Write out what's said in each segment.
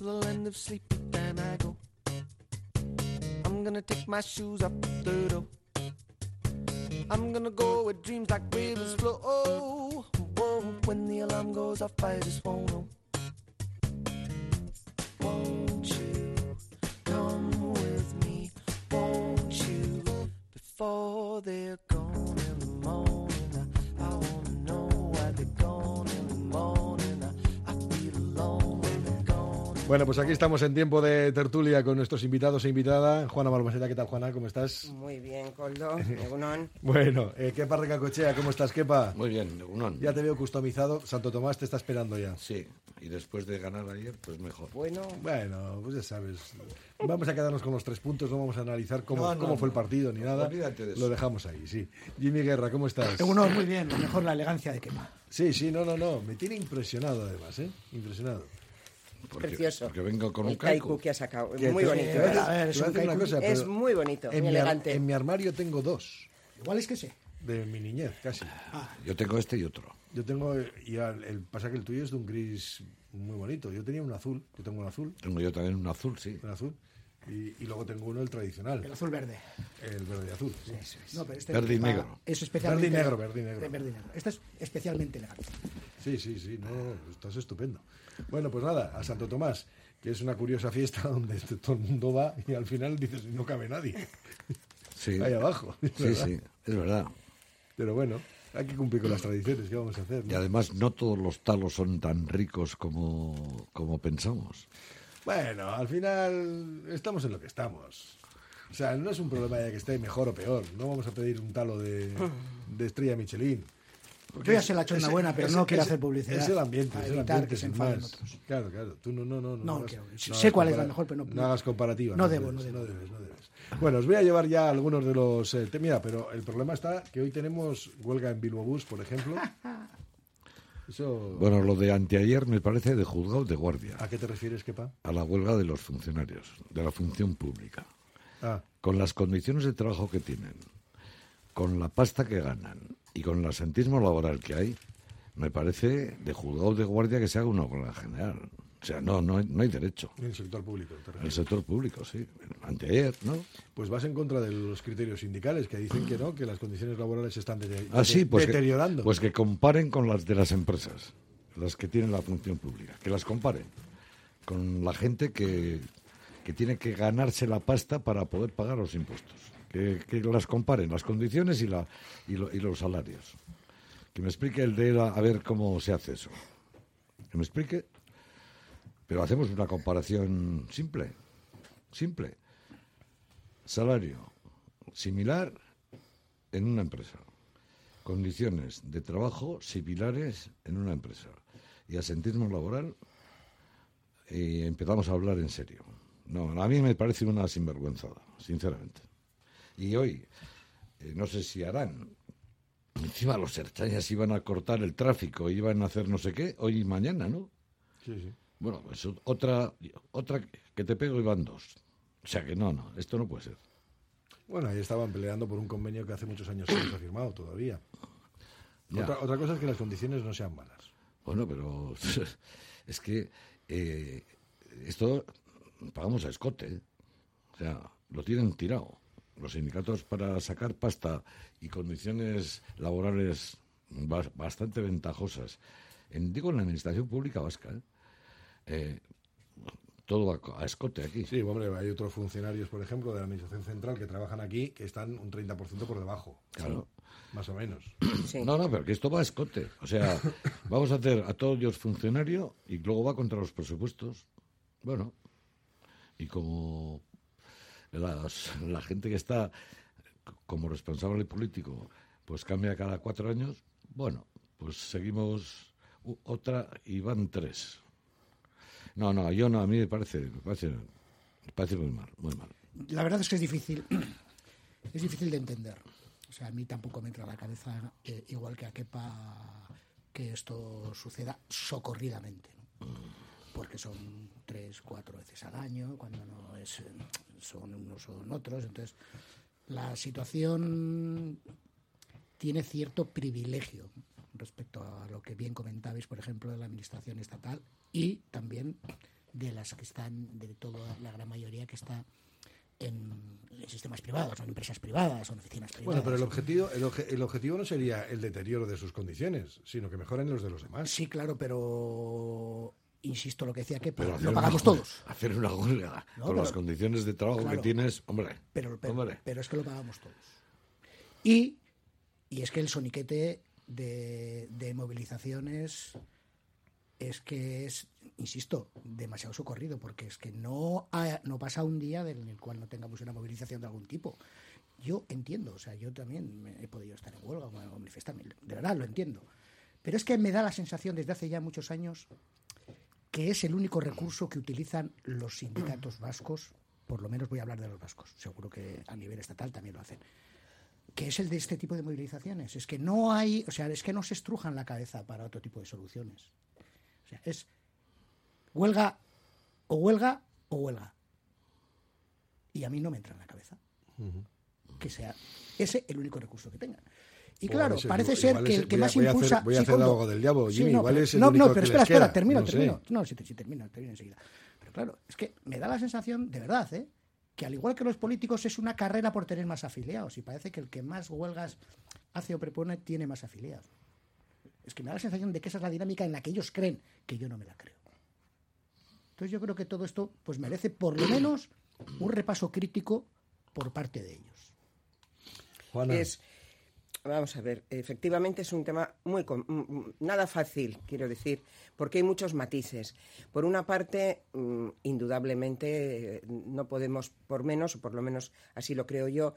till the end of sleep, then I go. I'm gonna take my shoes off the door. I'm gonna go where dreams like rivers flow. Oh, whoa, when the alarm goes off, I just won't know. Bueno, pues aquí estamos en tiempo de tertulia con nuestros invitados e invitada. Juana Balmaseda, ¿qué tal, Juana? ¿Cómo estás? Muy bien, Coldo. Egunon. Bueno, eh, Kepa Recacochea, ¿cómo estás, Kepa? Muy bien, Unón. Ya te veo customizado. Santo Tomás te está esperando ya. Sí, y después de ganar ayer, pues mejor. Bueno, Bueno, pues ya sabes. Vamos a quedarnos con los tres puntos, no vamos a analizar cómo, No, no, cómo fue el partido ni nada. Olvídate de eso. Lo dejamos ahí, sí. Jimmy Guerra, ¿cómo estás? Uno, muy bien, mejor la elegancia de quema. Sí, sí, no, no, no. Me tiene impresionado además, ¿eh? Impresionado. Porque, precioso. Porque vengo con un el kaiku kaiku. que ha sacado. Muy bonito. ¿eh? A ver, es un kaiku. cosa, Es muy bonito, en muy mi elegante. en mi armario tengo dos, Igual es que sí. de mi niñez, casi. Yo tengo este y otro. Yo tengo, y el, pasa que el tuyo es de un gris muy bonito. Yo tenía un azul, yo tengo un azul, Tengo yo también un azul, sí. un azul, y, y luego tengo uno el tradicional, El azul verde. el verde y azul. sí. No, pero este Verde y negro. Es especialmente Verde y negro, verde y negro. de verde y negro. Este es especialmente elegante. Sí, sí, sí, no, estás estupendo. Bueno, pues nada, a Santo Tomás, que es una curiosa fiesta donde todo el mundo va y al final dices, no cabe nadie, Sí, ahí abajo. sí, verdad. sí, es verdad. Pero bueno, hay que cumplir con las tradiciones, ¿qué vamos a hacer? no? Y además no todos los talos son tan ricos como, como pensamos. Bueno, al final estamos en lo que estamos. O sea, no es un problema de que esté mejor o peor. No vamos a pedir un talo de, de estrella Michelin. Yo ya se la una buena, pero no quiero hacer publicidad Es el ambiente, es el ambiente, que se enfaden otros. Claro, claro. Tú no, no, no. No, hagas- quiero- sé cuál es la mejor, pero no- No hagas comparativa. no debo, debes, no debo. debes, no debes. Bueno, os voy a llevar ya algunos de los... eh, te- mira, pero el problema está que hoy tenemos huelga en Bilbao Bus, por ejemplo. Eso... Bueno, lo de anteayer me parece de juzgado de guardia. ¿A qué te refieres, Kepa? A la huelga de los funcionarios, de la función pública. Ah, Con las condiciones de trabajo que tienen, con la pasta que ganan y con el asentismo laboral que hay, me parece de juzgado de guardia que se haga una huelga general. O sea, no, no, hay, no hay derecho. en el sector público. En el sector público, sí. Anteayer, ¿no? Pues vas en contra de los criterios sindicales que dicen que no, que las condiciones laborales se están de- Ah, sí, pues deteriorando. Que, pues que comparen con las de las empresas, las que tienen la función pública, que las comparen con la gente que, que tiene que ganarse la pasta para poder pagar los impuestos. Que, que las comparen, las condiciones y, la, y, lo- y los salarios. Que me explique el de la- a ver cómo se hace eso. Que me explique. Pero hacemos una comparación simple. Simple. Salario similar en una empresa. Condiciones de trabajo similares en una empresa. Y asentismo laboral y empezamos a hablar en serio. No, a mí me parece una sinvergüenzada, sinceramente. Y hoy, eh, no sé si harán. Encima los erchañas iban a cortar el tráfico, iban a hacer no sé qué, hoy y mañana, ¿no? Sí, sí. Bueno, pues otra, otra que te pego y van dos. O sea que no, no, esto no puede ser. Bueno, ahí estaban peleando por un convenio que hace muchos años se ha firmado todavía. Otra, otra cosa es que las condiciones no sean malas. Bueno, pero es que eh, esto pagamos a escote. ¿eh? O sea, lo tienen tirado. Los sindicatos para sacar pasta y condiciones laborales bas- bastante ventajosas. En, digo en la administración pública vasca. ¿eh? Eh, todo a, a escote aquí. Sí, hombre, hay otros funcionarios, por ejemplo, de la Administración Central que trabajan aquí que están un 30% por debajo. Claro. Más o menos. Sí. No, no, pero que esto va a escote. O sea, vamos a hacer a todos ellos funcionario y luego va contra los presupuestos. Bueno, y como las- la gente que está como responsable político, pues cambia cada cuatro años, bueno, pues seguimos otra y van tres. No, no, yo no, a mí me parece, me parece, parece muy mal, muy mal. La verdad es que es difícil, es difícil de entender. O sea, a mí tampoco me entra la cabeza, eh, igual que a Kepa, que esto suceda socorridamente. Porque son tres, cuatro veces al año, cuando no es, son unos o son otros. Entonces, la situación tiene cierto privilegio respecto a lo que bien comentabais, por ejemplo, de la administración estatal y también de las que están, de toda la gran mayoría que está en, sistemas privados, en empresas privadas, en oficinas privadas. Bueno, pero el objetivo, el, el objetivo no sería el deterioro de sus condiciones, sino que mejoren los de los demás. Sí, claro, pero insisto lo que decía que Pero lo pagamos una- todos. Hacer una huelga No, con pero- las condiciones de trabajo Claro. que tienes, hombre. Pero, pero, hombre. pero es que lo pagamos todos. Y, y es que el soniquete de, movilizaciones es que es, insisto, demasiado socorrido, porque es que no, ha- no pasa un día en el cual no tengamos una movilización de algún tipo. Yo entiendo, o sea, yo también he podido estar en huelga o manifestarme, de verdad lo entiendo. Pero es que me da la sensación desde hace ya muchos años que es el único recurso que utilizan los sindicatos vascos, por lo menos voy a hablar de los vascos, seguro que a nivel estatal también lo hacen, que es el de este tipo de movilizaciones. Es que no hay, o sea, es que no se estrujan la cabeza para otro tipo de soluciones. O sea, es huelga o huelga o huelga. Y a mí no me entra en la cabeza que sea ese el único recurso que tengan. Y claro, parece igual ser que el que voy más voy a hacer- impulsa. voy a Sí, hacer abogado del diablo, Sí, Jimmy, no, igual pero- es el no, único no, pero que espera, espera, termino, no sé. termino. No, sí, sí, termino, termino enseguida. Pero claro, es que me da la sensación, de verdad, ¿eh? Que al igual que los políticos es una carrera por tener más afiliados y parece que el que más huelgas hace o propone tiene más afiliados. Es que me da la sensación de que esa es la dinámica en la que ellos creen, que yo no me la creo. Entonces yo creo que todo esto pues merece por lo menos un repaso crítico por parte de ellos. Juana, Es, vamos a ver, efectivamente es un tema muy nada fácil, quiero decir, porque hay muchos matices. Por una parte, mm, indudablemente no podemos, por menos, o por lo menos así lo creo yo,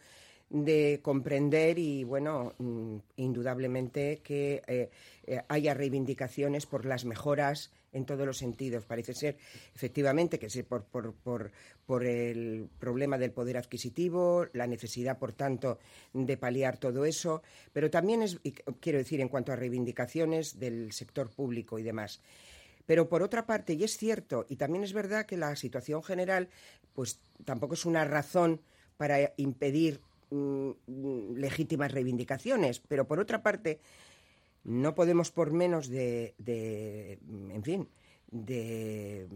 de comprender y, bueno, mm, indudablemente que eh, eh, haya reivindicaciones por las mejoras en todos los sentidos. Parece ser, efectivamente, que sí, por, por, por, el problema del poder adquisitivo, la necesidad, por tanto, de paliar todo eso, pero también es, quiero decir, en cuanto a reivindicaciones del sector público y demás. Pero por otra parte, y es cierto, y también es verdad que la situación general, pues tampoco es una razón para impedir mm, mm, legítimas reivindicaciones, pero por otra parte, no podemos por menos de, de, en fin, de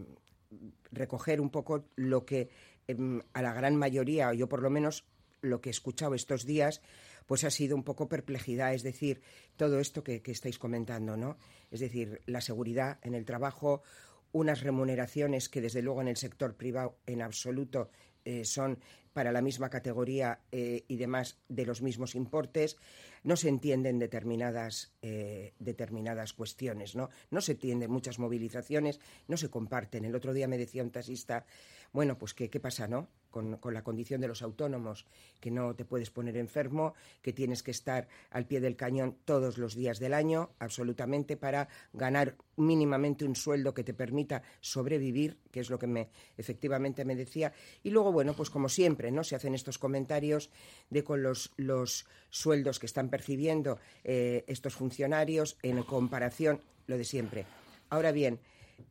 recoger un poco lo que em, a la gran mayoría, o yo por lo menos lo que he escuchado estos días, pues ha sido un poco perplejidad, es decir, todo esto que, que estáis comentando, ¿no? Es decir, la seguridad en el trabajo, unas remuneraciones que desde luego en el sector privado en absoluto eh, son para la misma categoría eh, y demás de los mismos importes, no se entienden determinadas, eh, determinadas cuestiones, ¿no? No se entienden muchas movilizaciones, no se comparten. El otro día me decía un taxista, bueno, pues ¿qué, qué pasa, no? Con, la condición de los autónomos, que no te puedes poner enfermo, que tienes que estar al pie del cañón todos los días del año, absolutamente, para ganar mínimamente un sueldo que te permita sobrevivir, que es lo que me efectivamente me decía. Y luego, bueno, pues como siempre, ¿no? Se hacen estos comentarios de con los, los sueldos que están percibiendo eh, estos funcionarios en comparación, lo de siempre. Ahora bien,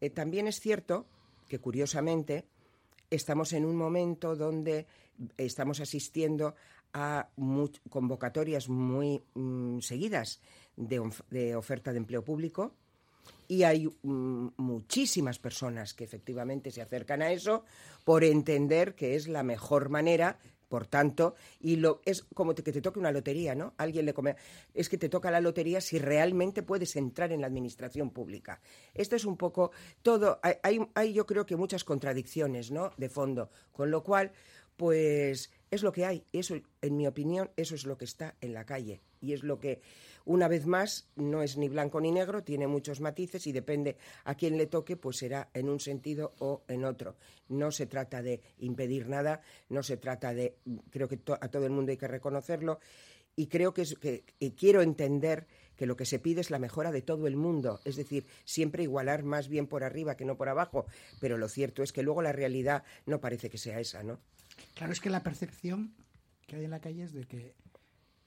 eh, también es cierto que curiosamente estamos en un momento donde estamos asistiendo a convocatorias muy mm, seguidas de oferta de empleo público y hay mm, muchísimas personas que efectivamente se acercan a eso por entender que es la mejor manera por tanto, y lo es como que te toque una lotería, ¿no? Alguien le come, es que te toca la lotería si realmente puedes entrar en la administración pública. Esto es un poco todo, hay, hay yo creo que muchas contradicciones, ¿no? De fondo, con lo cual, pues es lo que hay. Eso, en mi opinión, eso es lo que está en la calle y es lo que, una vez más, no es ni blanco ni negro, tiene muchos matices y depende a quién le toque, pues será en un sentido o en otro. No se trata de impedir nada, no se trata de, creo que a todo el mundo hay que reconocerlo y creo que, es, que y quiero entender que lo que se pide es la mejora de todo el mundo, es decir, siempre igualar más bien por arriba que no por abajo, pero lo cierto es que luego la realidad no parece que sea esa, ¿no? Claro, es que la percepción que hay en la calle es de que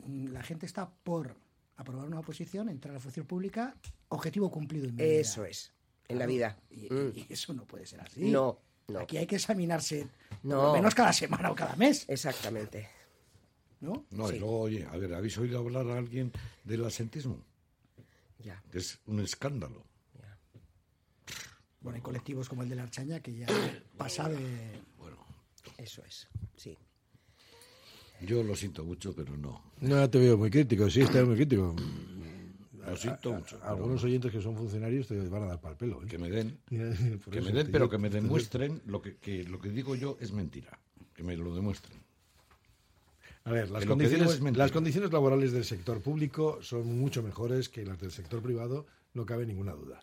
mm, la gente está por aprobar una oposición, entrar a la función pública, objetivo cumplido en mi vida. Eso es, en la vida. Y, Mm. y eso no puede ser así. No, no. Aquí hay que examinarse por No. lo menos cada semana o cada mes, Exactamente. ¿no? No, Sí. y luego, oye, a ver, ¿habéis oído hablar a alguien del asentismo? Ya. Que es un escándalo. ya. Bueno, hay colectivos como el de la Archaña que ya pasa de... Eso es, sí. Yo lo siento mucho, pero no. No te veo muy crítico, sí, estás muy crítico. Lo siento mucho. Algunos oyentes que son funcionarios te van a dar pal pelo. ¿eh? Que me den, que me den, pero que me demuestren lo que, que lo que digo yo es mentira. Que me lo demuestren. A ver, las condiciones, las condiciones laborales del sector público son mucho mejores que las del sector privado, no cabe ninguna duda.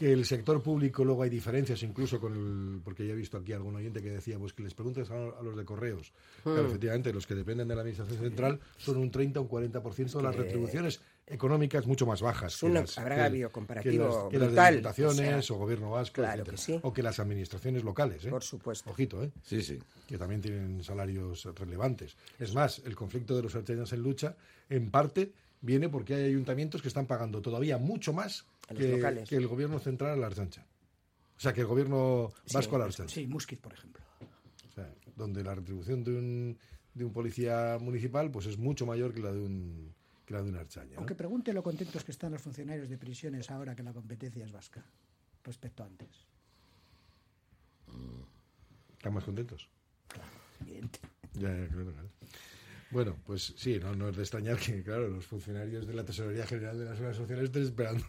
Que el sector público luego hay diferencias, incluso con el. Porque ya he visto aquí algún oyente que decía, pues que les preguntes a, a los de correos. Claro, efectivamente, los que dependen de la administración central son un 30 o un 40% de las retribuciones económicas mucho más bajas. Es un agravio comparativo que las, que las de brutal, diputaciones o sea, o gobierno vasco, claro etcétera. que sí. o que las administraciones locales. ¿eh? Por supuesto. Ojito, ¿eh? Sí, sí. que también tienen salarios relevantes. Es más, el conflicto de los artesanos en lucha, en parte, viene porque hay ayuntamientos que están pagando todavía mucho más que, el gobierno central a la Archancha. O sea, que el gobierno vasco a la Archancha. Sí, Musquiz, por ejemplo. O sea, donde la retribución de un, de un policía municipal pues es mucho mayor que la de un que la de una Archaña. ¿no? Aunque pregunte lo contentos que están los funcionarios de prisiones ahora que la competencia es vasca, respecto a antes. ¿Están más contentos? Evidente. Ya, ya, claro, claro. Bueno, pues sí, no, no es de extrañar que, claro, los funcionarios de la Tesorería General de la Seguridad Social estén esperando.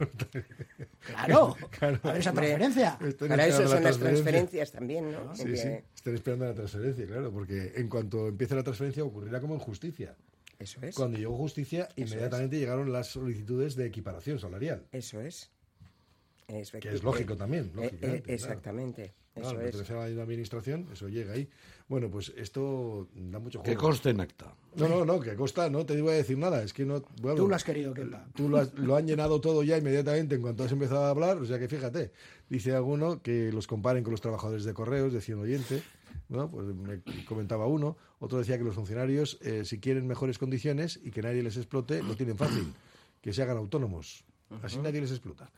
Claro, Claro. a ver esa transferencia. estén Para eso son la las transferencia. transferencias también, ¿no? Sí, sí, están esperando la transferencia, claro, porque en cuanto empiece la transferencia ocurrirá como en justicia. Eso es. Cuando llegó justicia, inmediatamente llegaron las solicitudes de equiparación salarial. Eso es. Es Que es lógico también, Eh, lógicamente, eh, claro. Claro, Eso es. a la administración, eso llega ahí. Bueno, pues esto da mucho Que juego. conste en acta. No, no, no, que costa, no te voy a decir nada, es que no... bueno, Tú lo has querido, Kepa. Tú lo, has- lo han llenado todo ya inmediatamente en cuanto has empezado a hablar, o sea que fíjate, dice alguno que los comparen con los trabajadores de correos, decía un oyente, ¿no? Pues me comentaba uno, otro decía que los funcionarios, eh, si quieren mejores condiciones y que nadie les explote, lo tienen fácil, que se hagan autónomos, así nadie les explota.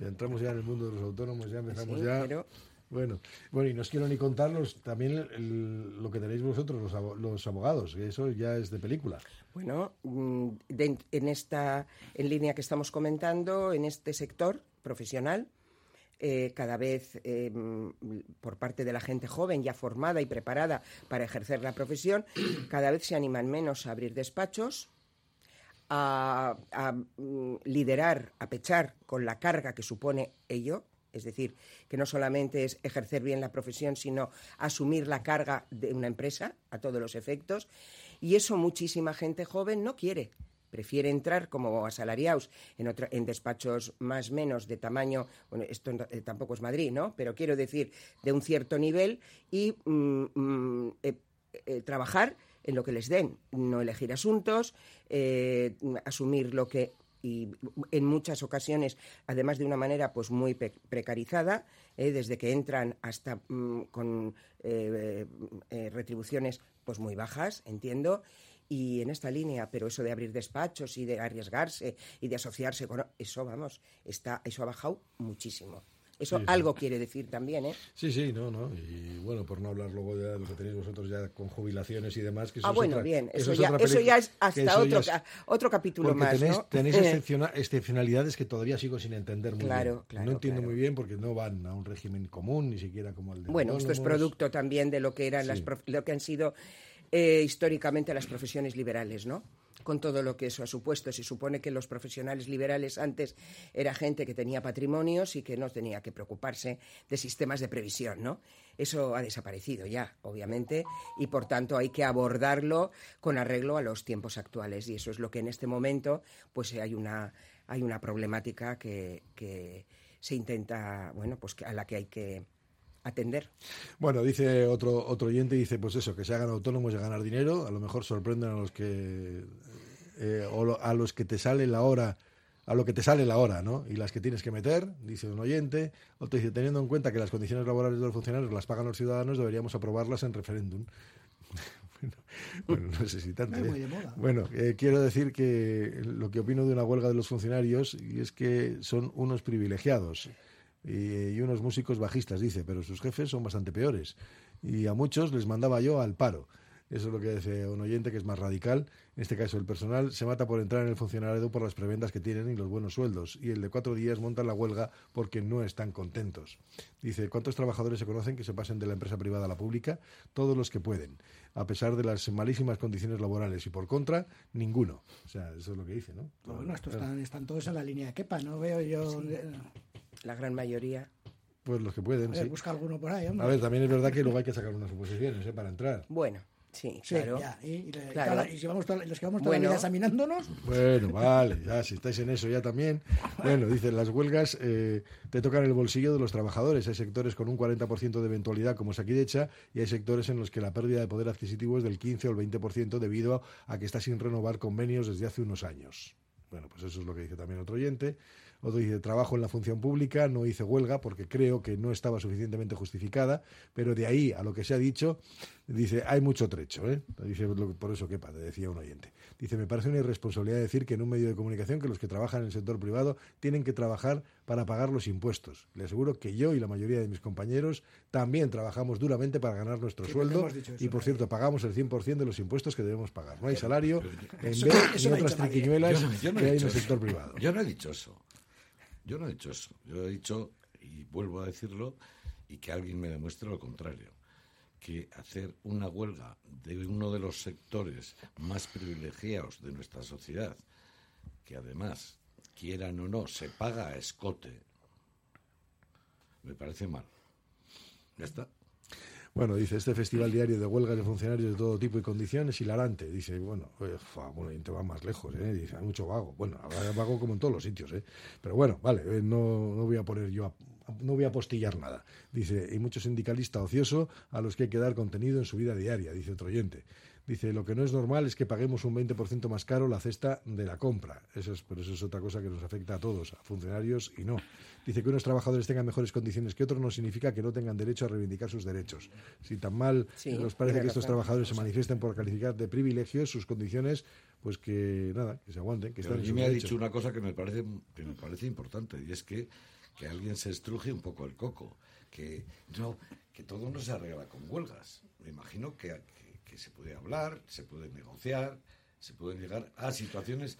Ya entramos ya en el mundo de los autónomos, ya empezamos Sí, ya... pero- Bueno, bueno, y no os quiero ni contar los- también el- el- lo que tenéis vosotros, los, abo- los abogados, que eso ya es de película. Bueno, mm, de- en esta en línea que estamos comentando, en este sector profesional, eh, cada vez eh, mm, por parte de la gente joven ya formada y preparada para ejercer la profesión, cada vez se animan menos a abrir despachos, a, mm, liderar, a pechar con la carga que supone ello. Es decir, que no solamente es ejercer bien la profesión, sino asumir la carga de una empresa a todos los efectos. Y eso muchísima gente joven no quiere. Prefiere entrar como asalariados en, otra- en despachos más menos de tamaño, bueno, esto eh, tampoco es Madrid, ¿no? Pero quiero decir, de un cierto nivel y mm, mm, eh, eh, trabajar en lo que les den, no elegir asuntos, eh, asumir lo que y en muchas ocasiones, además de una manera pues muy precarizada, eh, desde que entran hasta mm, con eh, eh, retribuciones pues muy bajas, entiendo, y en esta línea, pero eso de abrir despachos y de arriesgarse y de asociarse con eso, vamos, está eso ha bajado muchísimo. Eso Sí, sí. algo quiere decir también, ¿eh? Sí, sí, no, no. Y bueno, por no hablar luego ya de lo que tenéis vosotros ya con jubilaciones y demás. Que eso Ah, es bueno, otra- bien, eso, es ya, otra eso ya es hasta otro, es- otro capítulo Porque más, tenéis, ¿no? tenéis excepciona- excepcionalidades que todavía sigo sin entender muy Claro, bien. claro, no entiendo claro. muy bien porque no van a un régimen común, ni siquiera como el de Bueno, esto es producto también de lo que eran las Sí. prof- lo que han sido eh, históricamente las profesiones liberales, ¿no? Con todo lo que eso ha supuesto. Se supone que los profesionales liberales antes era gente que tenía patrimonios y que no tenía que preocuparse de sistemas de previsión, ¿no? Eso ha desaparecido ya, obviamente, y por tanto hay que abordarlo con arreglo a los tiempos actuales. Y eso es lo que en este momento, pues hay una, hay una problemática que, que se intenta, bueno, pues a la que hay que atender. Bueno, dice otro otro oyente, dice pues eso, que se hagan autónomos y a ganar dinero, a lo mejor sorprenden a los que eh, o lo- a los que te sale la hora, a lo que te sale la hora, ¿no? Y las que tienes que meter, dice un oyente, otro dice, teniendo en cuenta que las condiciones laborales de los funcionarios las pagan los ciudadanos, deberíamos aprobarlas en referéndum. bueno, bueno, no sé si tanto. Es ¿eh? Bueno, eh, quiero decir que lo que opino de una huelga de los funcionarios y es que son unos privilegiados y, y unos músicos bajistas, dice, pero sus jefes son bastante peores. Y a muchos les mandaba yo al paro. Eso es lo que dice un oyente que es más radical en este caso el personal, se mata por entrar en el funcionariado por las prebendas que tienen y los buenos sueldos. Y el de cuatro días montan la huelga porque no están contentos. Dice, ¿cuántos trabajadores se conocen que se pasen de la empresa privada a la pública? Todos los que pueden, a pesar de las malísimas condiciones laborales. Y por contra, ninguno. O sea, eso es lo que dice, ¿no? Bueno, estos están, están todos en la línea de quepa, no veo yo... La gran mayoría. Pues los que pueden, A ver, sí. busca alguno por ahí, hombre. A ver, también es verdad que luego hay que sacar unas suposiciones ¿eh? para entrar. Bueno, sí, Sí, claro. ya, y, y le- Claro. claro, y si vamos toda- los que vamos toda Bueno. la vida examinándonos, Bueno, vale, ya, si estáis en eso ya también. Bueno, dicen, las huelgas eh, te tocan el bolsillo de los trabajadores. Hay sectores con un 40% de eventualidad, como es aquí de hecha, y hay sectores en los que la pérdida de poder adquisitivo es del 15 o el 20% debido a que está sin renovar convenios desde hace unos años. Bueno, pues eso es lo que dice también otro oyente. Otro dice, trabajo en la función pública, no hice huelga porque creo que no estaba suficientemente justificada, pero de ahí a lo que se ha dicho, dice, hay mucho trecho, ¿eh? Dice, por eso quepa, te decía un oyente. Dice, me parece una irresponsabilidad decir que en un medio de comunicación que los que trabajan en el sector privado tienen que trabajar para pagar los impuestos. Le aseguro que yo y la mayoría de mis compañeros también trabajamos duramente para ganar nuestro sueldo eso, y, por cierto, pagamos el 100% de los impuestos que debemos pagar. No hay salario en vez ha otras nadie. triquiñuelas no- no que hay en el sector privado. Yo no he dicho eso. Yo no he dicho eso. Yo he dicho, y vuelvo a decirlo, y que alguien me demuestre lo contrario, que hacer una huelga de uno de los sectores más privilegiados de nuestra sociedad, que además, quieran o no, se paga a escote, me parece mal. Ya está. Bueno, dice, este festival diario de huelgas de funcionarios de todo tipo y condiciones, hilarante. Dice, bueno, eh, bueno, y te va más lejos, ¿eh? Dice, hay mucho vago. Bueno, habrá vago como en todos los sitios, ¿eh? Pero bueno, vale, eh, no, no voy a poner yo, a- no voy a postillar nada. Dice, y mucho sindicalista ocioso a los que hay que dar contenido en su vida diaria, dice otro oyente. Dice, lo que no es normal es que paguemos un 20% más caro la cesta de la compra. Eso es, pero eso es otra cosa que nos afecta a todos, a funcionarios y no. Dice que unos trabajadores tengan mejores condiciones que otros no significa que no tengan derecho a reivindicar sus derechos. Si tan mal Sí, nos parece que estos trabajadores se manifiesten por calificar de privilegios sus condiciones, pues que nada, que se aguanten, que Pero están a en mí su me ha dicho una cosa que me parece que me parece importante y es que, que alguien se estruje un poco el coco, que no que todo no se arregla con huelgas. Me imagino que, que- que se puede hablar, se puede negociar, se pueden llegar a situaciones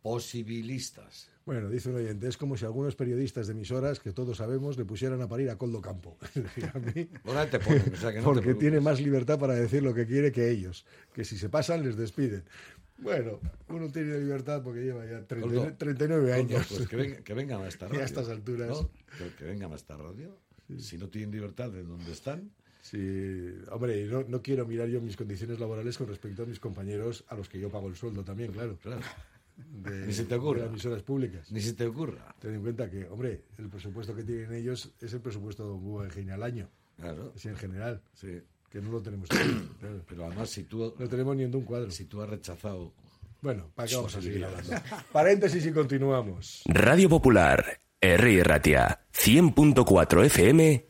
posibilistas. Bueno, dice un oyente, es como si algunos periodistas de emisoras, que todos sabemos, le pusieran a parir a Coldo Campo. Es decir, a mí, Ahora te ponen, o sea que no te porque tiene más libertad para decir lo que quiere que ellos, que si se pasan les despiden. Bueno, uno tiene libertad porque lleva ya 30 Coldo, 39 Coldo, años. pues que, venga, que vengan a esta Y a radio. estas alturas. ¿no? Que, que vengan a esta radio. Si no tienen libertad de donde están, Sí, hombre, y no, no quiero mirar yo mis condiciones laborales con respecto a mis compañeros a los que yo pago el sueldo también, claro. claro, De, Ni se te ocurra. de las emisoras públicas. ni se te ocurra. Ten en cuenta que, hombre, el presupuesto que tienen ellos es el presupuesto de un Guggenheim al año, Claro, es en general, sí. que no lo tenemos aquí, claro. Pero además, si tú, No tenemos ni en un cuadro. si tú has rechazado Bueno, ¿para qué vamos a seguir hablando? Paréntesis y continuamos. Radio Popular, R. Ratia, 100.4 FM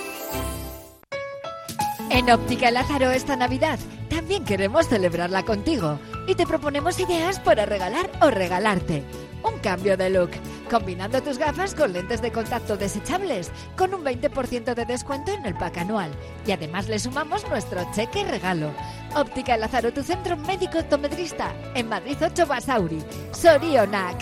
En Óptica Lázaro esta Navidad también queremos celebrarla contigo y te proponemos ideas para regalar o regalarte. Un cambio de look, combinando tus gafas con lentes de contacto desechables, con un 20% de descuento en el pack anual. Y además le sumamos nuestro cheque regalo. Óptica Lázaro, tu centro médico optometrista, en Madrid 8 Basauri. Sorionac.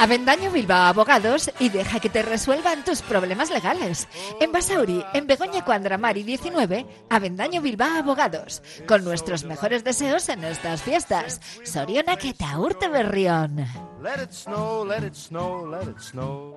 Avendaño Bilbao Abogados y deja que te resuelvan tus problemas legales. En Basauri, en Begoña Cuandramari 19, Avendaño Bilbao Abogados. Con nuestros mejores deseos en estas fiestas. Soriona que te urte berrión. Let it snow, let it snow, let it snow.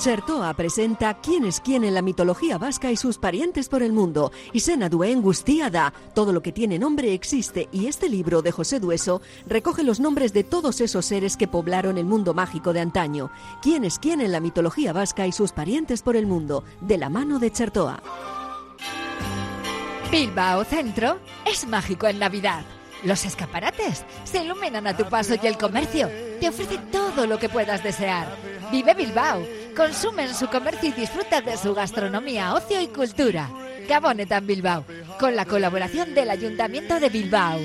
Chertoa presenta quién es quién en la mitología vasca y sus parientes por el mundo. Isena Duen Gustiada. Todo lo que tiene nombre existe y este libro de José Dueso recoge los nombres de todos esos seres que poblaron el mundo mágico de antaño. Quién es quién en la mitología vasca y sus parientes por el mundo. De la mano de Chertoa. Bilbao Centro es mágico en Navidad. Los escaparates se iluminan a tu paso y el comercio te ofrece todo lo que puedas desear. Vive Bilbao, consume en su comercio y disfruta de su gastronomía, ocio y cultura. Gabonetan Bilbao, con la colaboración del Ayuntamiento de Bilbao.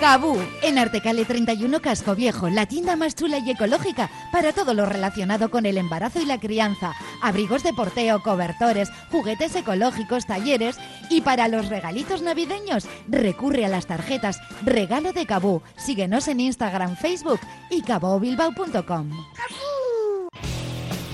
Cabú, en Artecale 31 Casco Viejo, la tienda más chula y ecológica para todo lo relacionado con el embarazo y la crianza. Abrigos de porteo, cobertores, juguetes ecológicos, talleres y para los regalitos navideños, recurre a las tarjetas Regalo de Cabú. Síguenos en Instagram, Facebook y cabobilbao.com.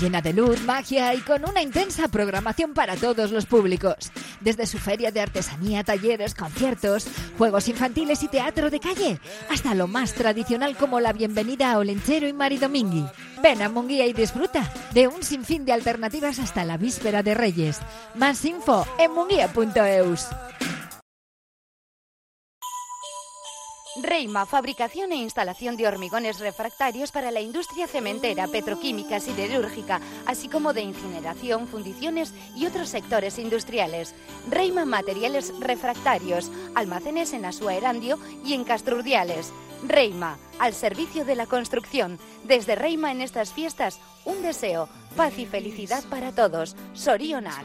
Llena de luz, magia y con una intensa programación para todos los públicos. Desde su feria de artesanía, talleres, conciertos, juegos infantiles y teatro de calle, hasta lo más tradicional como la bienvenida a Olenchero y Maridomingui. Ven a Munguía y disfruta de un sinfín de alternativas hasta la víspera de Reyes. Más info en munguía.eus. Reima, fabricación e instalación de hormigones refractarios para la industria cementera, petroquímica, siderúrgica, así como de incineración, fundiciones y otros sectores industriales. Reima Materiales Refractarios, almacenes en Asua Erandio y en Castrurdiales. Reima, al servicio de la construcción. Desde Reima en estas fiestas, un deseo, paz y felicidad para todos. Sorionak.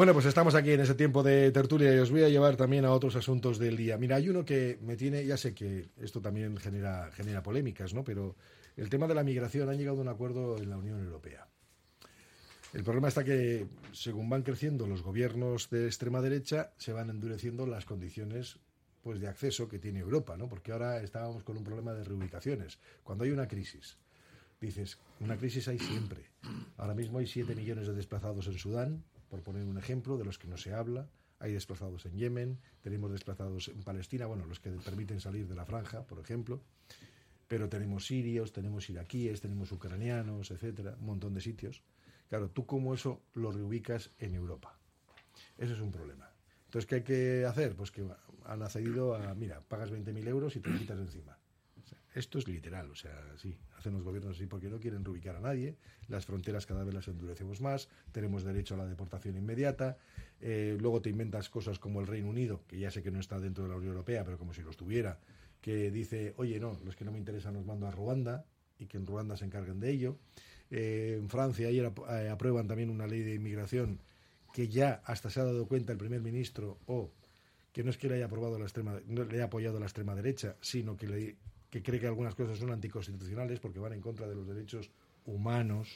Bueno, pues estamos aquí en ese tiempo de tertulia y os voy a llevar también a otros asuntos del día. Mira, hay uno que me tiene, ya sé que esto también genera, genera polémicas, ¿no? Pero el tema de la migración han llegado a un acuerdo en la Unión Europea. El problema está que, según van creciendo los gobiernos de extrema derecha, se van endureciendo las condiciones pues, de acceso que tiene Europa, ¿no? Porque ahora estábamos con un problema de reubicaciones. Cuando hay una crisis, dices, una crisis hay siempre. Ahora mismo hay 7 millones de desplazados en Sudán, por poner un ejemplo, de los que no se habla. Hay desplazados en Yemen, tenemos desplazados en Palestina, bueno, los que permiten salir de la franja, por ejemplo. Pero tenemos sirios, tenemos iraquíes, tenemos ucranianos, etcétera, un montón de sitios. Claro, ¿tú cómo eso lo reubicas en Europa? Eso es un problema. Entonces, ¿qué hay que hacer? Pues que han accedido a, mira, pagas 20.000 euros y te quitas encima. Esto es literal, o sea, sí, hacen los gobiernos así porque no quieren reubicar a nadie, las fronteras cada vez las endurecemos más, tenemos derecho a la deportación inmediata, eh, luego te inventas cosas como el Reino Unido, que ya sé que no está dentro de la Unión Europea, pero como si lo estuviera, que dice, oye, no, los que no me interesan los mando a Ruanda y que en Ruanda se encarguen de ello. Eh, en Francia ayer eh, aprueban también una ley de inmigración que ya hasta se ha dado cuenta el primer ministro o que no es que le haya aprobado la extrema no le haya apoyado la extrema derecha, sino que le que cree que algunas cosas son anticonstitucionales porque van en contra de los derechos humanos.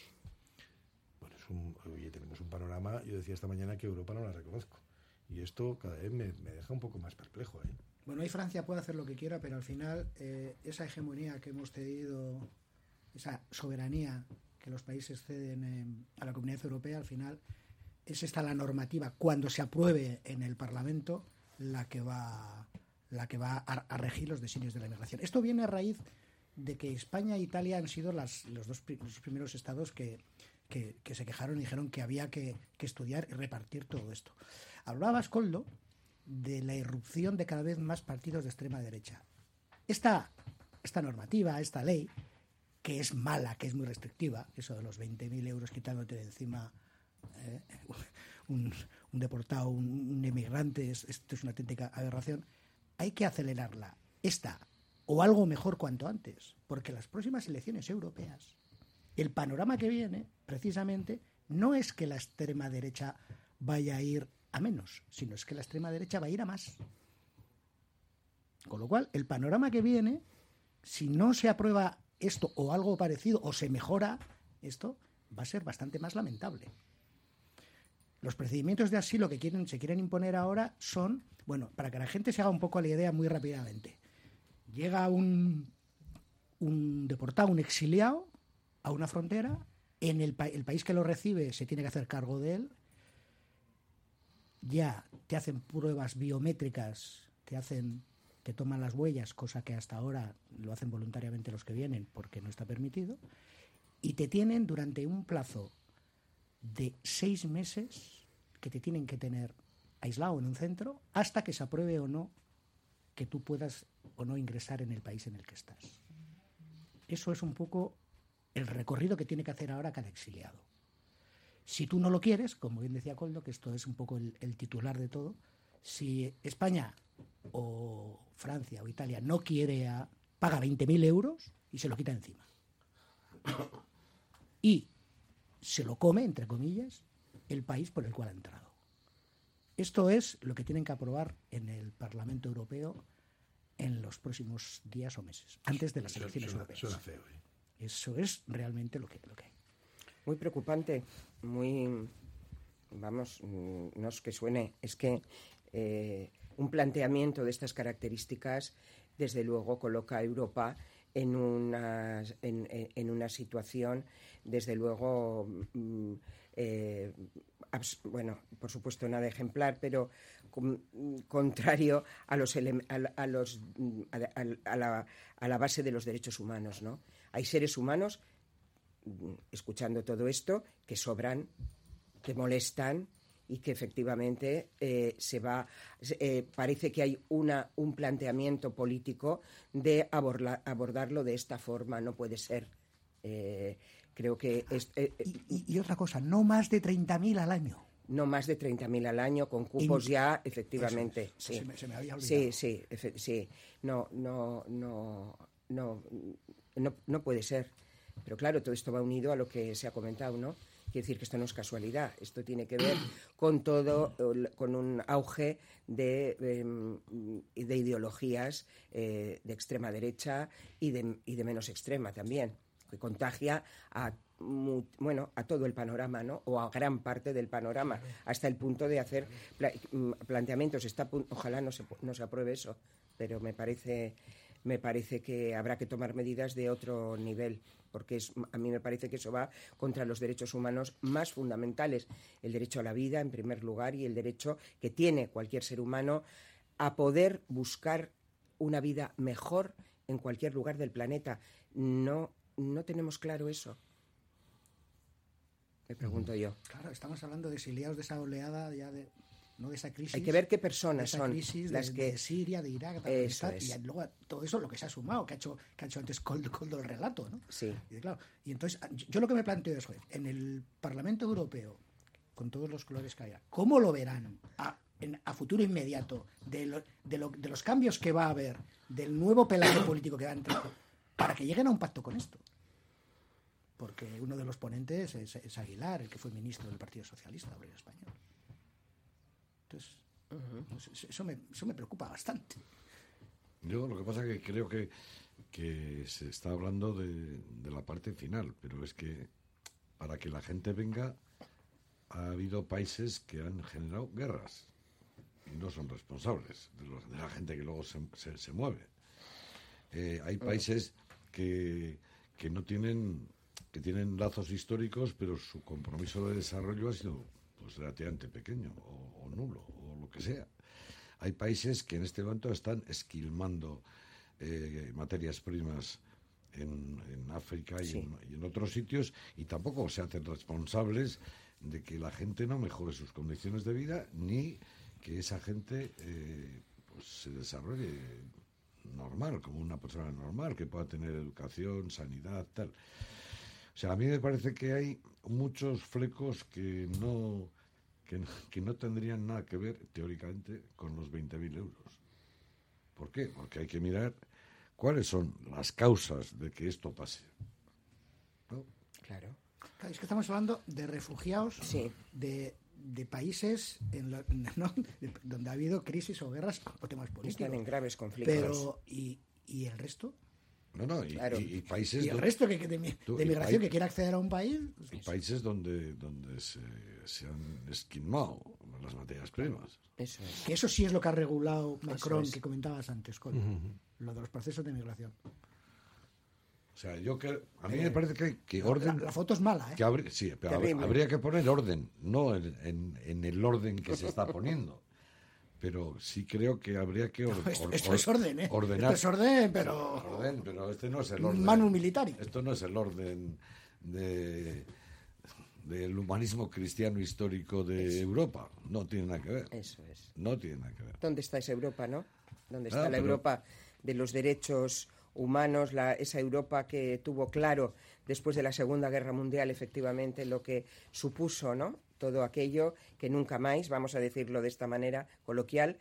Bueno, es un, oye, tenemos un panorama, yo decía esta mañana que Europa no la reconozco. Y esto cada vez me, me deja un poco más perplejo. ¿eh? Bueno, ahí Francia puede hacer lo que quiera, pero al final eh, esa hegemonía que hemos tenido, esa soberanía que los países ceden en- a la Comunidad Europea, al final es esta la normativa cuando se apruebe en el Parlamento la que va la que va a, regir los designios de la inmigración. Esto viene a raíz de que España e Italia han sido las, los dos los primeros estados que, que- se quejaron y dijeron que había que, que estudiar y repartir todo esto. Hablaba Ascoldo de la irrupción de cada vez más partidos de extrema derecha. Esta, esta normativa, esta ley, que es mala, que es muy restrictiva, eso de los 20.000 euros quitándote de encima eh, un, un deportado, un, un emigrante, es- esto es una auténtica aberración, hay que acelerarla, esta, o algo mejor cuanto antes, porque las próximas elecciones europeas, el panorama que viene, precisamente, no es que la extrema derecha vaya a ir a menos, sino es que la extrema derecha va a ir a más. Con lo cual, el panorama que viene, si no se aprueba esto o algo parecido, o se mejora esto, va a ser bastante más lamentable. Los procedimientos de asilo que quieren, se quieren imponer ahora son, bueno, para que la gente se haga un poco la idea muy rápidamente. Llega un, un deportado, un exiliado, a una frontera, en el, pa- el país que lo recibe se tiene que hacer cargo de él, ya te hacen pruebas biométricas, te hacen, te toman las huellas, cosa que hasta ahora lo hacen voluntariamente los que vienen porque no está permitido, y te tienen durante un plazo de seis meses que te tienen que tener aislado en un centro hasta que se apruebe o no que tú puedas o no ingresar en el país en el que estás. Eso es un poco el recorrido que tiene que hacer ahora cada exiliado. Si tú no lo quieres, como bien decía Coldo, que esto es un poco el, titular de todo, si España o Francia o Italia no quiere, a- paga 20.000 euros y se lo quita encima. Y se lo come, entre comillas, el país por el cual ha entrado. Esto es lo que tienen que aprobar en el Parlamento Europeo en los próximos días o meses, antes de las elecciones suena- europeas. suena feo, ¿eh? Eso es realmente lo que, lo que hay. Muy preocupante, muy, vamos, mm, no es que suene, es que eh, un planteamiento de estas características, desde luego, coloca a Europa en una, en, en- en una situación, desde luego, mm, eh, bueno, por supuesto nada ejemplar, pero contrario a los, a, los a, la, a la base de los derechos humanos, ¿no? Hay seres humanos escuchando todo esto, que sobran, que molestan y que efectivamente eh, se va eh, parece que hay una un planteamiento político de aborla- abordarlo de esta forma no puede ser creo que es, eh, eh, Y, y otra cosa, no más de 30.000 al año. no más de 30.000 al año con cupos ya efectivamente es, sí. se me- se me había sí sí no no no no no no puede ser. Pero claro todo esto va unido a lo que se ha comentado no quiere decir que esto no es casualidad esto tiene que ver con todo con un auge de em, de ideologías eh, de extrema derecha y de, y de menos extrema también que contagia a bueno a todo el panorama no o a gran parte del panorama hasta el punto de hacer pla- mm, planteamientos. Está ojalá no se no se apruebe eso pero me parece me parece que habrá que tomar medidas de otro nivel porque es, a mí me parece que eso va contra los derechos humanos más fundamentales. El derecho a la vida en primer lugar y el derecho que tiene cualquier ser humano a poder buscar una vida mejor en cualquier lugar del planeta. No no tenemos claro eso me pregunto yo Claro, estamos hablando de exiliados de esa oleada ya de no de esa crisis. Hay que ver qué personas esa son crisis las de, que- de Siria, de Irak, de Afganistán, y luego todo eso lo que se ha sumado, que ha hecho, que ha hecho antes Coldo, Coldo el relato, ¿no? Sí. Y, claro, y entonces, a- yo lo que me planteo es, en el Parlamento Europeo, con todos los colores que haya, ¿cómo lo verán a, en- a futuro inmediato de, lo- de lo- de los cambios que va a haber, del nuevo pelaje político que va a entrar, para que lleguen a un pacto con esto? Porque uno de los ponentes es, es Aguilar, el que fue ministro del Partido Socialista Obrero Español. Entonces, eso, eso me, eso me preocupa bastante. Yo lo que pasa es que creo que, que se está hablando de, de la parte final, pero es que para que la gente venga ha habido países que han generado guerras y no son responsables de, los- de la gente que luego se, se- se mueve. Eh, hay países que, que no tienen que tienen lazos históricos, pero su compromiso de desarrollo ha sido pues relativamente pequeño o, o nulo o lo que sea. Hay países que en este momento están esquilmando eh, materias primas en, en África y, Sí. en, y en otros sitios y tampoco se hacen responsables de que la gente no mejore sus condiciones de vida ni que esa gente eh, pues se desarrolle normal, como una persona normal, que pueda tener educación, sanidad, tal. O sea, a mí me parece que hay muchos flecos que no, que, que no tendrían nada que ver, teóricamente, con los 20.000 euros. ¿Por qué? Porque hay que mirar cuáles son las causas de que esto pase. Claro. Claro, es que estamos hablando de refugiados de, de países en lo- ¿no? de- donde ha habido crisis o guerras o temas políticos. Están en graves conflictos. Pero, ¿y, y el resto? No, no, y, Claro. y- y países ¿Y el donde- resto que, de, mi- tú, de y migración que quiere acceder a un país? y países donde, donde se, se han esquimado las materias primas. Eso es. Que eso sí es lo que ha regulado Macron, es. que comentabas antes, Ujú. lo de los procesos de migración. O sea, yo que a mí Eh, me parece que, que orden... la foto es mala, ¿eh? que habría- sí, pero habría, Terrible. habría que poner orden, no en, en- en el orden que se está poniendo. Pero sí creo que habría que or- esto- or- esto or- es orden, ¿eh? ordenar. Esto es orden, pero- Orden, pero este no es el orden. Manu. Esto no es el orden de del humanismo cristiano histórico de Europa. No tiene nada que ver. Eso es. No tiene nada que ver. ¿Dónde está esa Europa, no? ¿Dónde está Ah, la pero- Europa de los derechos humanos, la- esa Europa que tuvo claro después de la Segunda Guerra Mundial, efectivamente, lo que supuso, ¿no? Todo aquello que nunca más, vamos a decirlo de esta manera coloquial,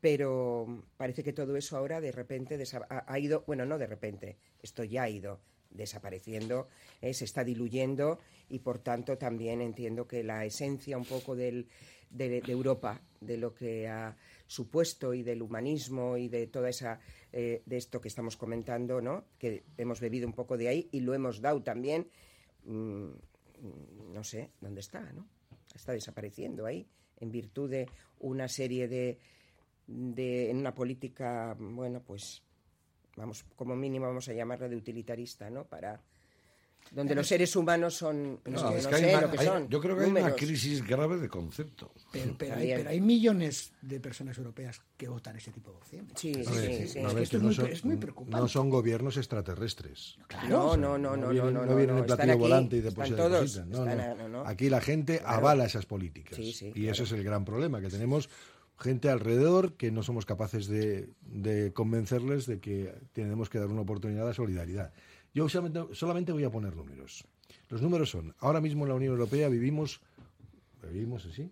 pero parece que todo eso ahora de repente ha ido, bueno, no de repente, esto ya ha ido desapareciendo, eh, se está diluyendo y por tanto también entiendo que la esencia un poco del, de, de Europa, de lo que ha supuesto y del humanismo y de toda esa eh, de esto que estamos comentando, ¿no? Que hemos bebido un poco de ahí y lo hemos dado también, mm, no sé dónde está, ¿no? Está desapareciendo ahí en virtud de una serie de, de en una política, bueno, pues vamos, como mínimo vamos a llamarla de utilitarista, ¿no? Para donde los es- seres humanos son, No, no, es no que hay sé una- lo que hay- son. yo creo que hay una crisis grave de concepto. Pero, pero hay, pero hay millones de personas europeas que votan ese tipo de opciones. Sí, sí. es que esto muy, son, pre- es muy preocupante. no son gobiernos extraterrestres. No, no, no, no, vienen, no, no no, vienen en platillo aquí, volante y después se todos, están. Aquí la gente Claro. avala esas políticas. Y claro. eso es el gran problema, que tenemos gente alrededor que no somos capaces de, de convencerles de que tenemos que dar una oportunidad a solidaridad. Yo solamente, voy a poner números. Los números son, ahora mismo en la Unión Europea vivimos, vivimos así,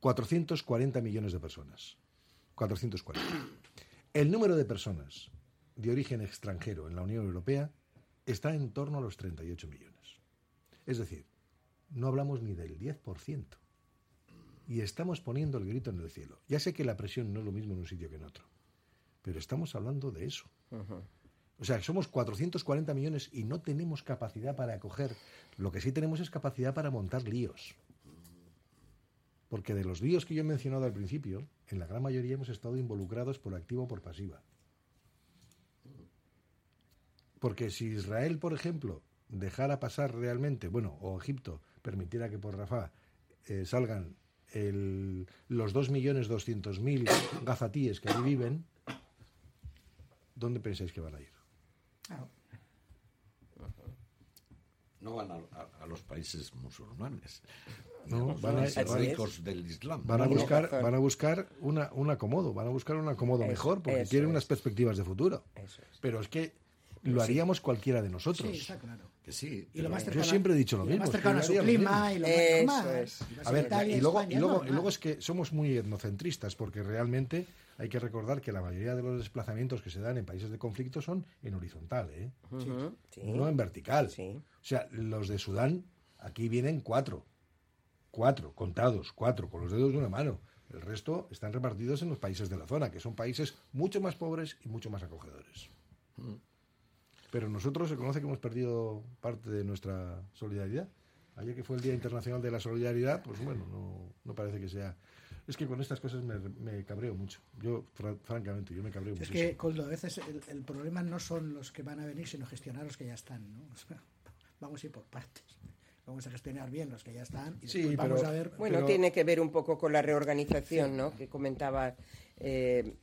440 millones de personas. 440. El número de personas de origen extranjero en la Unión Europea está en torno a los 38 millones. Es decir, no hablamos ni del 10%. Y estamos poniendo el grito en el cielo. Ya sé que la presión no es lo mismo en un sitio que en otro, pero estamos hablando de eso. O sea, somos 440 millones y no tenemos capacidad para acoger. Lo que sí tenemos es capacidad para montar líos. Porque de los líos que yo he mencionado al principio, en la gran mayoría hemos estado involucrados por activa o por pasiva. Porque si Israel, por ejemplo, dejara pasar realmente, bueno, o Egipto permitiera que por Rafah eh, salgan el- los 2.200.000 gazatíes que allí viven, ¿dónde pensáis que van a ir? No van a, a- a los países musulmanes. No, van a, van- ricos del Islam. van a buscar, van a buscar una, un acomodo, van a buscar un acomodo Eso, mejor, porque quieren es. unas perspectivas de futuro. Eso es. Pero es que lo Sí. haríamos cualquiera de nosotros. Sí, está claro. Que sí. Y lo más Yo siempre he dicho lo y mismo. más cercano a su clima y lo Eso es. Y vas A ver, Italia, y luego, España, y, luego, normal. y luego es que somos muy etnocentristas, porque realmente hay que recordar que la mayoría de los desplazamientos que se dan en países de conflicto son en horizontal, ¿eh? Sí. no en vertical. Sí. O sea, los de Sudán, aquí vienen cuatro. Cuatro, contados, cuatro, con los dedos de una mano. El resto están repartidos en los países de la zona, que son países mucho más pobres y mucho más acogedores. Pero nosotros se conoce que hemos perdido parte de nuestra solidaridad. Ayer que fue el Día Internacional de la Solidaridad, pues bueno, no, no parece que sea... Es que con estas cosas me, me cabreo mucho. Yo, fra- francamente, yo me cabreo Es muchísimo. que, Coldo, a veces el, el problema no son los que van a venir, sino gestionar los que ya están, ¿no? O sea, vamos a ir por partes. Vamos a gestionar bien los que ya están y Sí, vamos pero- a ver... Bueno, Pero- tiene que ver un poco con la reorganización, ¿no? Que comentaba eh,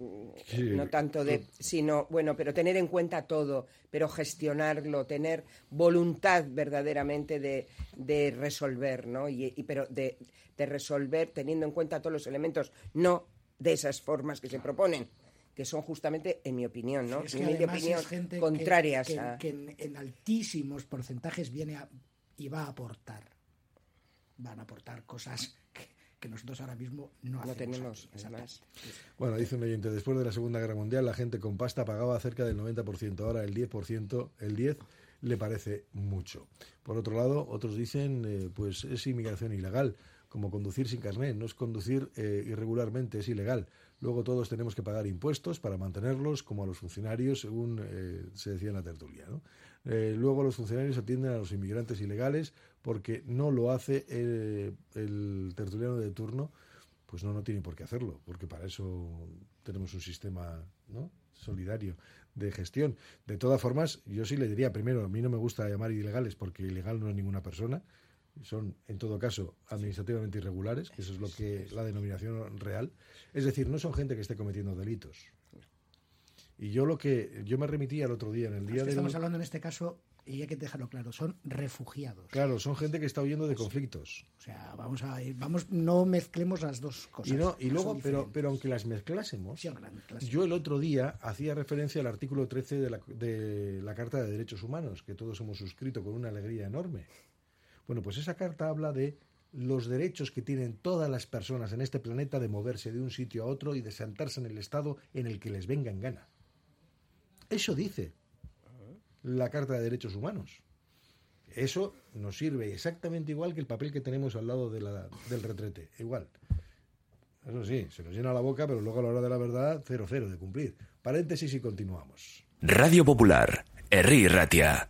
Sí, no tanto de, sino, bueno, pero tener en cuenta todo, pero gestionarlo, tener voluntad verdaderamente de, de resolver, ¿no? Y, y- pero de, de resolver teniendo en cuenta todos los elementos, no de esas formas que se proponen, que son justamente, en mi opinión, ¿no? Es que Humilde además opinión, es gente que- contrarias que, a... que en, en altísimos porcentajes viene a- y va a aportar. Van a aportar cosas que, que nosotros ahora mismo no, hacemos tenemos, aquí. además. Bueno, dice un oyente, después de la Segunda Guerra Mundial la gente con pasta pagaba cerca del 90%, ahora el 10%, el 10 le parece mucho. Por otro lado, otros dicen, eh, pues es inmigración ilegal, como conducir sin carnet, no es conducir eh, irregularmente, es ilegal. Luego todos tenemos que pagar impuestos para mantenerlos, como a los funcionarios, según eh, se decía en la tertulia. luego los funcionarios atienden a los inmigrantes ilegales porque no lo hace el tertuliano de turno, pues no, no tiene por qué hacerlo, porque para eso tenemos un sistema ¿no? solidario de gestión. De todas formas, yo sí le diría, primero, a mí no me gusta llamar ilegales porque ilegal no es ninguna persona, son en todo caso administrativamente irregulares, que eso es lo que la denominación real. Es decir, no son gente que esté cometiendo delitos. Y yo lo que yo me remitía el otro día en el Es día que estamos hablando en este caso, y hay que dejarlo claro, son refugiados. Claro, son gente que está huyendo de conflictos. O sea, vamos a ir, vamos, no mezclemos las dos cosas. Y, no, y luego, pero, pero aunque las mezclásemos, Sí, aunque las mezclásemos. yo el otro día hacía referencia al artículo 13 de la, de la Carta de Derechos Humanos, que todos hemos suscrito con una alegría enorme. Bueno, pues esa carta habla de los derechos que tienen todas las personas en este planeta de moverse de un sitio a otro y de sentarse en el estado en el que les venga en gana. Eso dice la Carta de Derechos Humanos. Eso nos sirve exactamente igual que el papel que tenemos al lado de la- del retrete. Igual. Eso sí, se nos llena la boca, pero luego a la hora de la verdad, cero, cero de cumplir. Paréntesis y continuamos. Radio Popular, Herri Ratia.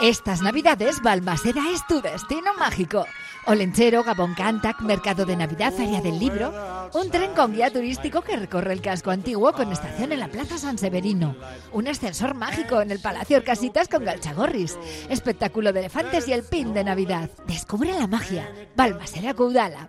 Estas navidades Balmaseda es tu destino mágico. Olenchero, Gabón Cantac, Mercado de Navidad, Feria del Libro. Un tren con guía turístico que recorre el casco antiguo con estación en la Plaza San Severino. Un ascensor mágico en el Palacio Orcasitas con Galchagorris. Espectáculo de elefantes y el pin de Navidad. Descubre la magia. Balmaseda Caudala.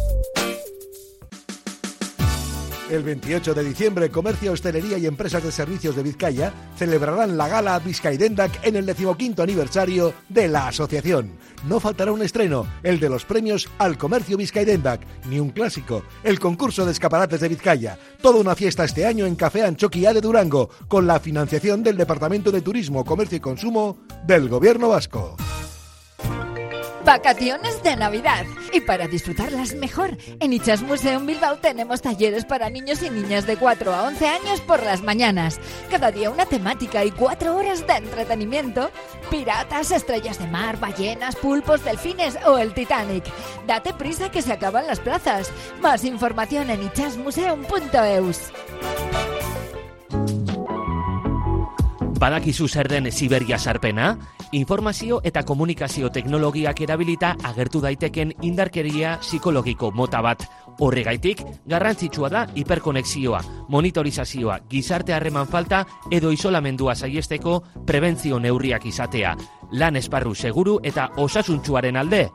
El 28 de diciembre, Comercio, Hostelería y Empresas de Servicios de Vizcaya celebrarán la gala Vizcaidendac en el decimoquinto aniversario de la asociación. No faltará un estreno, el de los premios al Comercio Vizcaidendac, ni un clásico, el concurso de escaparates de Vizcaya. Toda una fiesta este año en Café Anchoquia de Durango, con la financiación del Departamento de Turismo, Comercio y Consumo del Gobierno Vasco. Vacaciones de Navidad. Y para disfrutarlas mejor, en Ichas Museum Bilbao tenemos talleres para niños y niñas de 4 a 11 años por las mañanas. Cada día una temática y 4 horas de entretenimiento. Piratas, estrellas de mar, ballenas, pulpos, delfines o el Titanic. Date prisa que se acaban las plazas. Más información en ichasmuseum.eus. Badakizu zer den Siberia sarpena? Informazio eta komunikazio teknologiak erabilita agertu daiteken indarkeria psikologiko mota bat. Horregaitik, garrantzitsua da hiperkonexioa, monitorizazioa, gizarte harreman falta edo isolamendua saiesteko prebentzio neurriak izatea. Lan esparru seguru eta osasuntsuaren alde.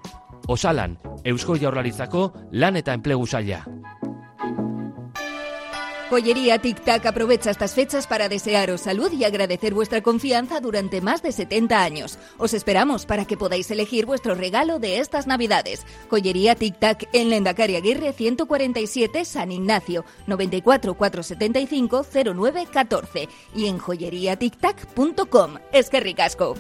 Osalan, Eusko Jaurlaritzako lan eta enplegu saila. Joyería Tic Tac aprovecha estas fechas para desearos salud y agradecer vuestra confianza durante más de 70 años. Os esperamos para que podáis elegir vuestro regalo de estas Navidades. Joyería Tic Tac en Lendacari Aguirre 147 San Ignacio 94 475 09 14 y en joyeriatictac.com. Es que ricasco.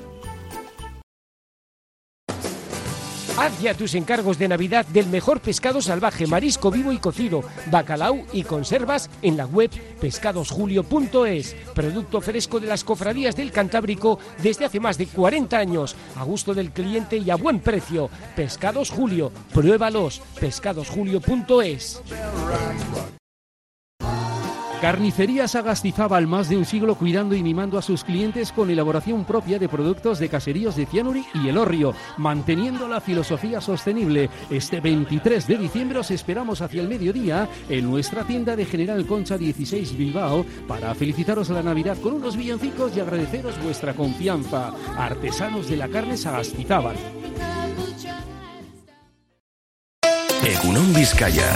Haz ya tus encargos de Navidad del mejor pescado salvaje, marisco vivo y cocido, bacalao y conservas en la web pescadosjulio.es. Producto fresco de las cofradías del Cantábrico desde hace más de 40 años, a gusto del cliente y a buen precio. Pescados Julio, pruébalos. pescadosjulio.es. Carnicerías Agastizábal, más de un siglo cuidando y mimando a sus clientes con elaboración propia de productos de caseríos de Cianuri y Elorrio, manteniendo la filosofía sostenible. Este 23 de diciembre os esperamos hacia el mediodía en nuestra tienda de General Concha 16 Bilbao para felicitaros la Navidad con unos villancicos y agradeceros vuestra confianza. Artesanos de la carne Sagastizábal. Egunon Vizcaya.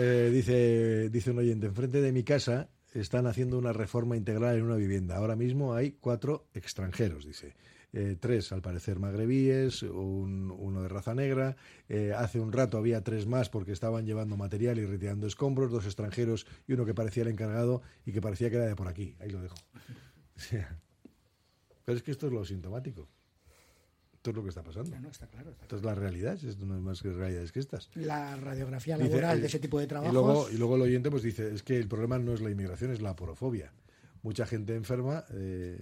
Eh, dice, dice un oyente, enfrente de mi casa están haciendo una reforma integral en una vivienda. Ahora mismo hay cuatro extranjeros, dice. Eh, tres, al parecer, magrebíes, un- uno de raza negra. Eh, hace un rato había tres más porque estaban llevando material y retirando escombros, dos extranjeros y uno que parecía el encargado y que parecía que era de por aquí. Ahí lo dejo. Pero es que esto es lo sintomático. Esto es lo que está pasando. No, no, está claro, está Esto es la realidad, esto no es más que realidades que estas. La radiografía laboral de ese tipo de trabajos. Y luego, y luego el oyente pues dice, es que el problema no es la inmigración, es la porofobia. Mucha gente enferma eh,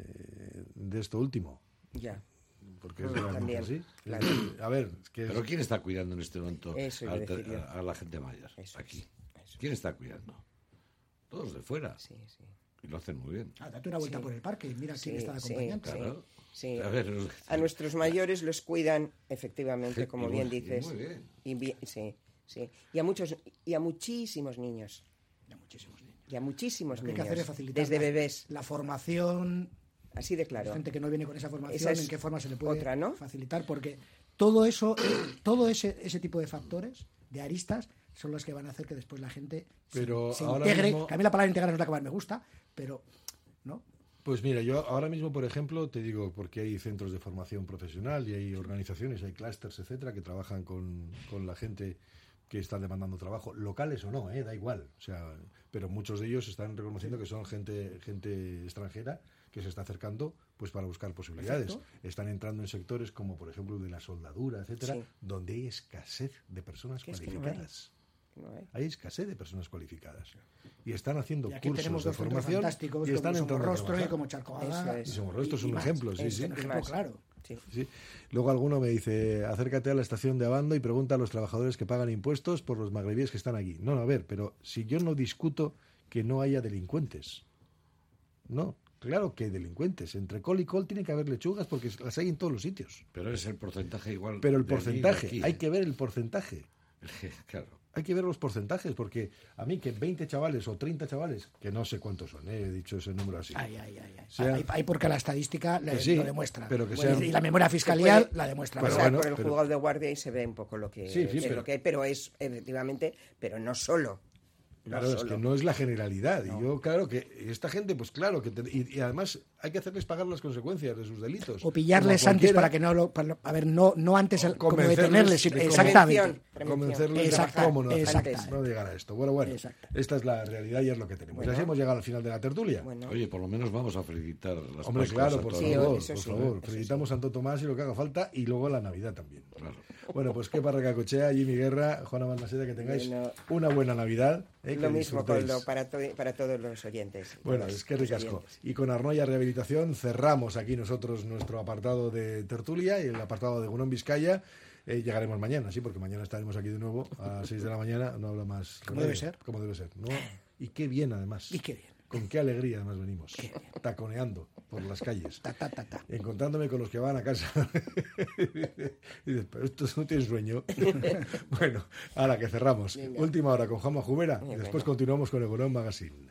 de esto último. Ya. Porque es realmente también, así. claro. A ver, es que es- Pero ¿quién está cuidando en este momento a la gente mayor? aquí. ¿Quién está cuidando? Todos de fuera. Y lo hacen muy bien. Ah, date una vuelta Sí. por el parque y mira quién está de sí, acompañante. sí, Claro. Sí. A ver, los- A nuestros mayores los cuidan, efectivamente, Sí, como y bien dices. muy bien. Y bien- sí, sí. Y a muchos y a muchísimos niños. Y a muchísimos niños. Y a muchísimos Lo que hay que hacer es facilitar desde la- bebés. La formación. Así de claro. Gente que no viene con esa formación, Esa es en qué forma se le puede otra, ¿no? facilitar, porque todo eso, eh, todo ese, ese tipo de factores, de aristas, son los que van a hacer que después la gente se- Pero se, ahora integre. mismo- Que a mí la palabra integrar no es la que más me gusta, pero ¿no? Pues mira, yo ahora mismo, por ejemplo, te digo, porque hay centros de formación profesional y hay organizaciones, hay clústeres, etcétera, que trabajan con, con la gente que están demandando trabajo, locales o no, eh, da igual. O sea, pero muchos de ellos están reconociendo que son gente, gente extranjera que se está acercando pues para buscar posibilidades. Perfecto. Están entrando en sectores como por ejemplo de la soldadura, etcétera, Sí. donde hay escasez de personas Que es que no hay. cualificadas. No hay. Hay escasez de personas cualificadas. Y están haciendo Y aquí cursos tenemos de formación fantásticos y están a Somorrostro y como Y Somorrostro es un más. ejemplo, sí, Es sí. un ejemplo claro. Sí. Sí. Luego alguno me dice, acércate a la estación de Abando y pregunta a los trabajadores que pagan impuestos por los magrebíes que están aquí. No, no, a ver, pero si yo no discuto que no haya delincuentes. No, claro que hay delincuentes. Entre col y col tiene que haber lechugas porque las hay en todos los sitios. Pero es el porcentaje igual. Pero el y porcentaje, aquí, hay ¿eh? que ver el porcentaje. claro. Hay que ver los porcentajes, porque a mí que 20 chavales o 30 chavales, que no sé cuántos son, eh, he dicho ese número así. Ay, ay, ay, ay. Sean- Hay, hay porque la estadística le- sí, lo demuestra. pero que Bueno, sean- y la memoria fiscalial puede la demuestra. Pero bueno, por el pero- juzgado de guardia y se ve un poco lo que, Sí, sí, es pero- lo que hay, pero es efectivamente, pero no solo. No Claro, es solo. que no es la generalidad. Y yo, claro, que esta gente, pues claro, que te- y, y además hay que hacerles pagar las consecuencias de sus delitos. o pillarles a antes para que no lo. para- a ver, no, no antes el, como Convencerles detenerles. de cómo- exactamente. Convencerles de cómo no, hacer- exacta. no llegar a esto. Bueno, bueno, Exacta. esta es la realidad y es lo que tenemos. Bueno. Y así hemos llegado al final de la tertulia. Bueno, Oye, por lo menos vamos a felicitar las Hombre, claro, a por. Sí, favor, por sí, favor. Felicitamos a Santo Tomás y lo que haga falta y luego la Navidad también. Claro. Bueno, pues qué parraca cochea, Jimmy Guerra, Juana Balmaceda, que tengáis Bueno. una buena Navidad. eh, que lo mismo, disfrutéis. Coldo, para, to- para todos los oyentes. Bueno, es que ricasco. oyentes. Y con Arnoya Rehabilitación cerramos aquí nosotros nuestro apartado de tertulia y el apartado de Gunón Vizcaya. Eh, llegaremos mañana, sí, porque mañana estaremos aquí de nuevo a las 6 de la mañana. No habla más. Remedio, debe ser. Como debe ser. ¿no? Y qué bien, además. Y qué bien. Con qué alegría además venimos, taconeando por las calles, encontrándome con los que van a casa. y dices, pero estos no tienen sueño. bueno, ahora que cerramos. Última hora con Jama Jubera y después continuamos con el Egunon Magazine.